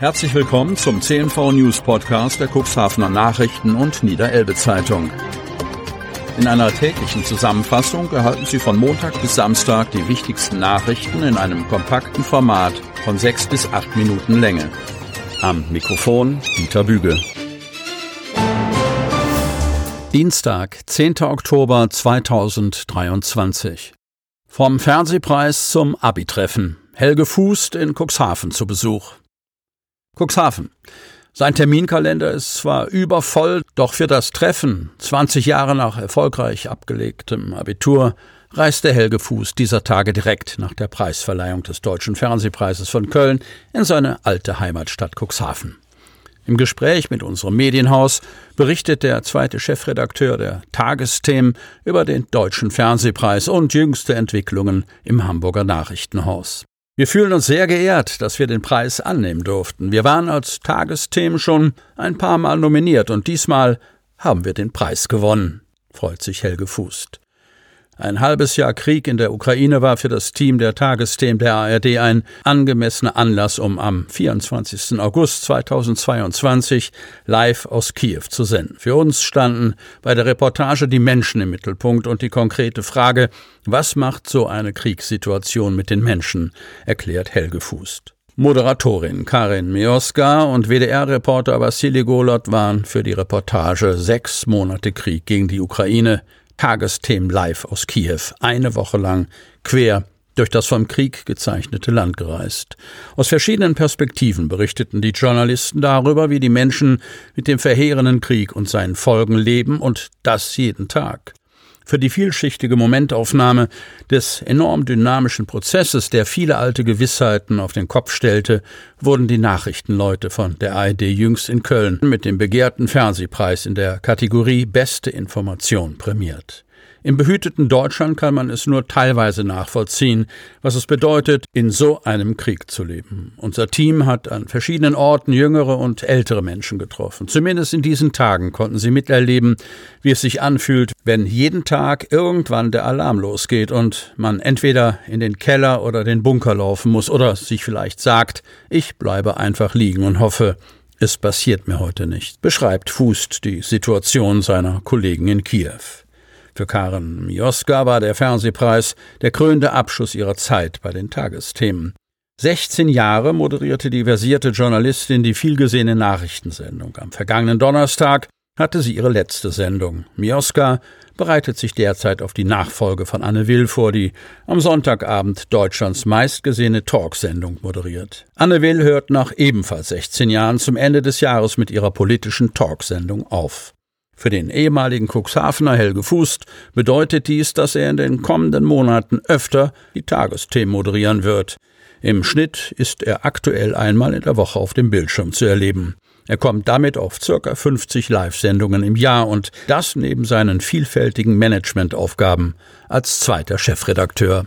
Herzlich willkommen zum CNV News Podcast der Cuxhavener Nachrichten und Niederelbe Zeitung. In einer täglichen Zusammenfassung erhalten Sie von Montag bis Samstag die wichtigsten Nachrichten in einem kompakten Format von sechs bis acht Minuten Länge. Am Mikrofon Dieter Büge. Dienstag, 10. Oktober 2023. Vom Fernsehpreis zum Abi-Treffen. Helge Fußt in Cuxhaven zu Besuch. Cuxhaven. Sein Terminkalender ist zwar übervoll, doch für das Treffen, 20 Jahre nach erfolgreich abgelegtem Abitur, reiste Helge Fuß dieser Tage direkt nach der Preisverleihung des Deutschen Fernsehpreises von Köln in seine alte Heimatstadt Cuxhaven. Im Gespräch mit unserem Medienhaus berichtet der zweite Chefredakteur der Tagesthemen über den Deutschen Fernsehpreis und jüngste Entwicklungen im Hamburger Nachrichtenhaus. Wir fühlen uns sehr geehrt, dass wir den Preis annehmen durften. Wir waren als Tagesthemen schon ein paar Mal nominiert und diesmal haben wir den Preis gewonnen, freut sich Helge Fußt. Ein halbes Jahr Krieg in der Ukraine war für das Team der Tagesthemen der ARD ein angemessener Anlass, um am 24. August 2022 live aus Kiew zu senden. Für uns standen bei der Reportage die Menschen im Mittelpunkt und die konkrete Frage, was macht so eine Kriegssituation mit den Menschen, erklärt Helge Fußt. Moderatorin Karin Mioska und WDR-Reporter Vassili Golot waren für die Reportage Sechs Monate Krieg gegen die Ukraine Tagesthemen live aus Kiew, eine Woche lang quer durch das vom Krieg gezeichnete Land gereist. Aus verschiedenen Perspektiven berichteten die Journalisten darüber, wie die Menschen mit dem verheerenden Krieg und seinen Folgen leben und das jeden Tag für die vielschichtige Momentaufnahme des enorm dynamischen Prozesses, der viele alte Gewissheiten auf den Kopf stellte, wurden die Nachrichtenleute von der ARD jüngst in Köln mit dem begehrten Fernsehpreis in der Kategorie Beste Information prämiert. Im behüteten Deutschland kann man es nur teilweise nachvollziehen, was es bedeutet, in so einem Krieg zu leben. Unser Team hat an verschiedenen Orten jüngere und ältere Menschen getroffen. Zumindest in diesen Tagen konnten sie miterleben, wie es sich anfühlt, wenn jeden Tag irgendwann der Alarm losgeht und man entweder in den Keller oder den Bunker laufen muss oder sich vielleicht sagt, ich bleibe einfach liegen und hoffe, es passiert mir heute nicht, beschreibt Fußt die Situation seiner Kollegen in Kiew. Für Karen Mioska war der Fernsehpreis der krönende Abschluss ihrer Zeit bei den Tagesthemen. 16 Jahre moderierte die versierte Journalistin die vielgesehene Nachrichtensendung. Am vergangenen Donnerstag hatte sie ihre letzte Sendung. Mioska bereitet sich derzeit auf die Nachfolge von Anne Will vor, die am Sonntagabend Deutschlands meistgesehene Talksendung moderiert. Anne Will hört nach ebenfalls 16 Jahren zum Ende des Jahres mit ihrer politischen Talksendung auf. Für den ehemaligen Cuxhavener Helge Fußt bedeutet dies, dass er in den kommenden Monaten öfter die Tagesthemen moderieren wird. Im Schnitt ist er aktuell einmal in der Woche auf dem Bildschirm zu erleben. Er kommt damit auf circa 50 Live-Sendungen im Jahr und das neben seinen vielfältigen Managementaufgaben als zweiter Chefredakteur.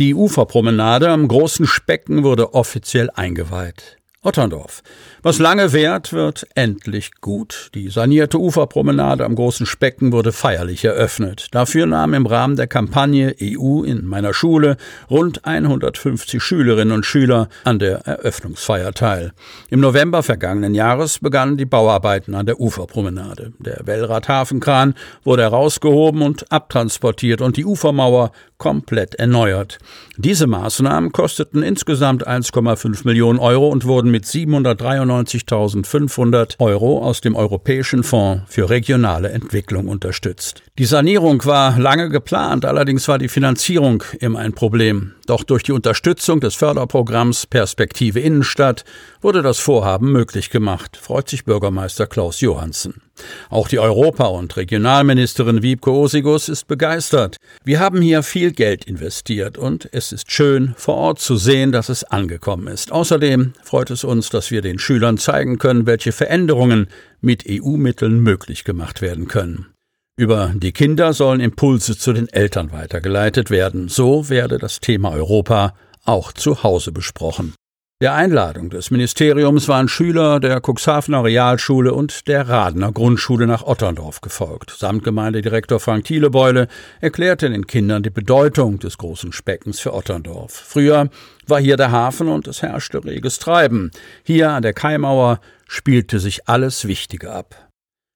Die Uferpromenade am Großen Specken wurde offiziell eingeweiht. Otterndorf. Was lange währt, wird endlich gut. Die sanierte Uferpromenade am Großen Specken wurde feierlich eröffnet. Dafür nahmen im Rahmen der Kampagne EU in meiner Schule rund 150 Schülerinnen und Schüler an der Eröffnungsfeier teil. Im November vergangenen Jahres begannen die Bauarbeiten an der Uferpromenade. Der Wellrad-Hafenkran wurde herausgehoben und abtransportiert und die Ufermauer komplett erneuert. Diese Maßnahmen kosteten insgesamt 1,5 Millionen Euro und wurden mit 793.500 Euro aus dem Europäischen Fonds für regionale Entwicklung unterstützt. Die Sanierung war lange geplant, allerdings war die Finanzierung immer ein Problem. Doch durch die Unterstützung des Förderprogramms Perspektive Innenstadt wurde das Vorhaben möglich gemacht, freut sich Bürgermeister Klaus Johansen. Auch die Europa- und Regionalministerin Wiebke Osigus ist begeistert. Wir haben hier viel Geld investiert und es ist schön, vor Ort zu sehen, dass es angekommen ist. Außerdem freut es uns, dass wir den Schülern zeigen können, welche Veränderungen mit EU-Mitteln möglich gemacht werden können. Über die Kinder sollen Impulse zu den Eltern weitergeleitet werden. So werde das Thema Europa auch zu Hause besprochen. Der Einladung des Ministeriums waren Schüler der Cuxhavener Realschule und der Radner Grundschule nach Otterndorf gefolgt. Samtgemeindedirektor Frank Thielebeule erklärte den Kindern die Bedeutung des großen Speckens für Otterndorf. Früher war hier der Hafen und es herrschte reges Treiben. Hier an der Kaimauer spielte sich alles Wichtige ab.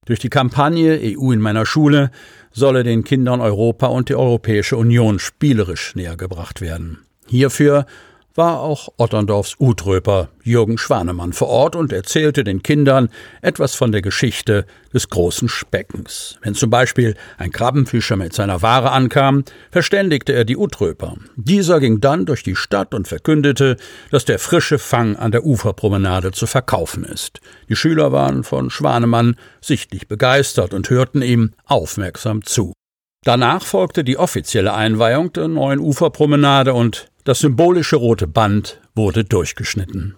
Durch die Kampagne EU in meiner Schule solle den Kindern Europa und die Europäische Union spielerisch nähergebracht werden. Hierfür war auch Otterndorfs Utröper Jürgen Schwanemann vor Ort und erzählte den Kindern etwas von der Geschichte des großen Speckens. Wenn zum Beispiel ein Krabbenfischer mit seiner Ware ankam, verständigte er die Utröper. Dieser ging dann durch die Stadt und verkündete, dass der frische Fang an der Uferpromenade zu verkaufen ist. Die Schüler waren von Schwanemann sichtlich begeistert und hörten ihm aufmerksam zu. Danach folgte die offizielle Einweihung der neuen Uferpromenade und das symbolische rote Band wurde durchgeschnitten.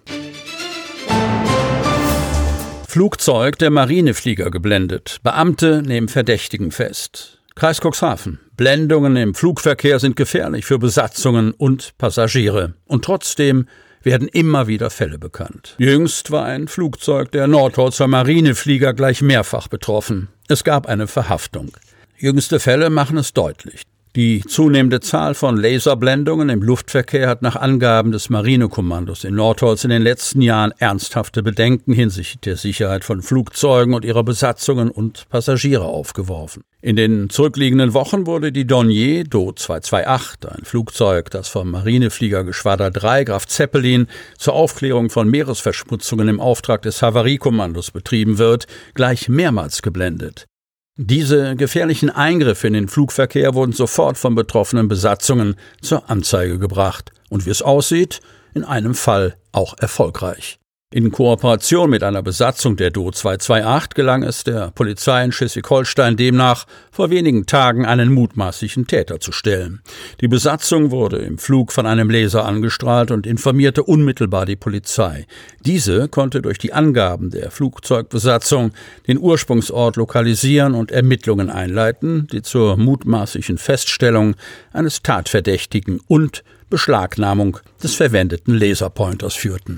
Flugzeug der Marineflieger geblendet. Beamte nehmen Verdächtigen fest. Kreis Cuxhaven. Blendungen im Flugverkehr sind gefährlich für Besatzungen und Passagiere. Und trotzdem werden immer wieder Fälle bekannt. Jüngst war ein Flugzeug der Nordholzer Marineflieger gleich mehrfach betroffen. Es gab eine Verhaftung. Jüngste Fälle machen es deutlich. Die zunehmende Zahl von Laserblendungen im Luftverkehr hat nach Angaben des Marinekommandos in Nordholz in den letzten Jahren ernsthafte Bedenken hinsichtlich der Sicherheit von Flugzeugen und ihrer Besatzungen und Passagiere aufgeworfen. In den zurückliegenden Wochen wurde die Dornier Do 228, ein Flugzeug, das vom Marinefliegergeschwader 3 Graf Zeppelin zur Aufklärung von Meeresverschmutzungen im Auftrag des Havariekommandos betrieben wird, gleich mehrmals geblendet. Diese gefährlichen Eingriffe in den Flugverkehr wurden sofort von betroffenen Besatzungen zur Anzeige gebracht und wie es aussieht, in einem Fall auch erfolgreich. In Kooperation mit einer Besatzung der Do 228 gelang es der Polizei in Schleswig-Holstein demnach, vor wenigen Tagen einen mutmaßlichen Täter zu stellen. Die Besatzung wurde im Flug von einem Laser angestrahlt und informierte unmittelbar die Polizei. Diese konnte durch die Angaben der Flugzeugbesatzung den Ursprungsort lokalisieren und Ermittlungen einleiten, die zur mutmaßlichen Feststellung eines Tatverdächtigen und Beschlagnahmung des verwendeten Laserpointers führten.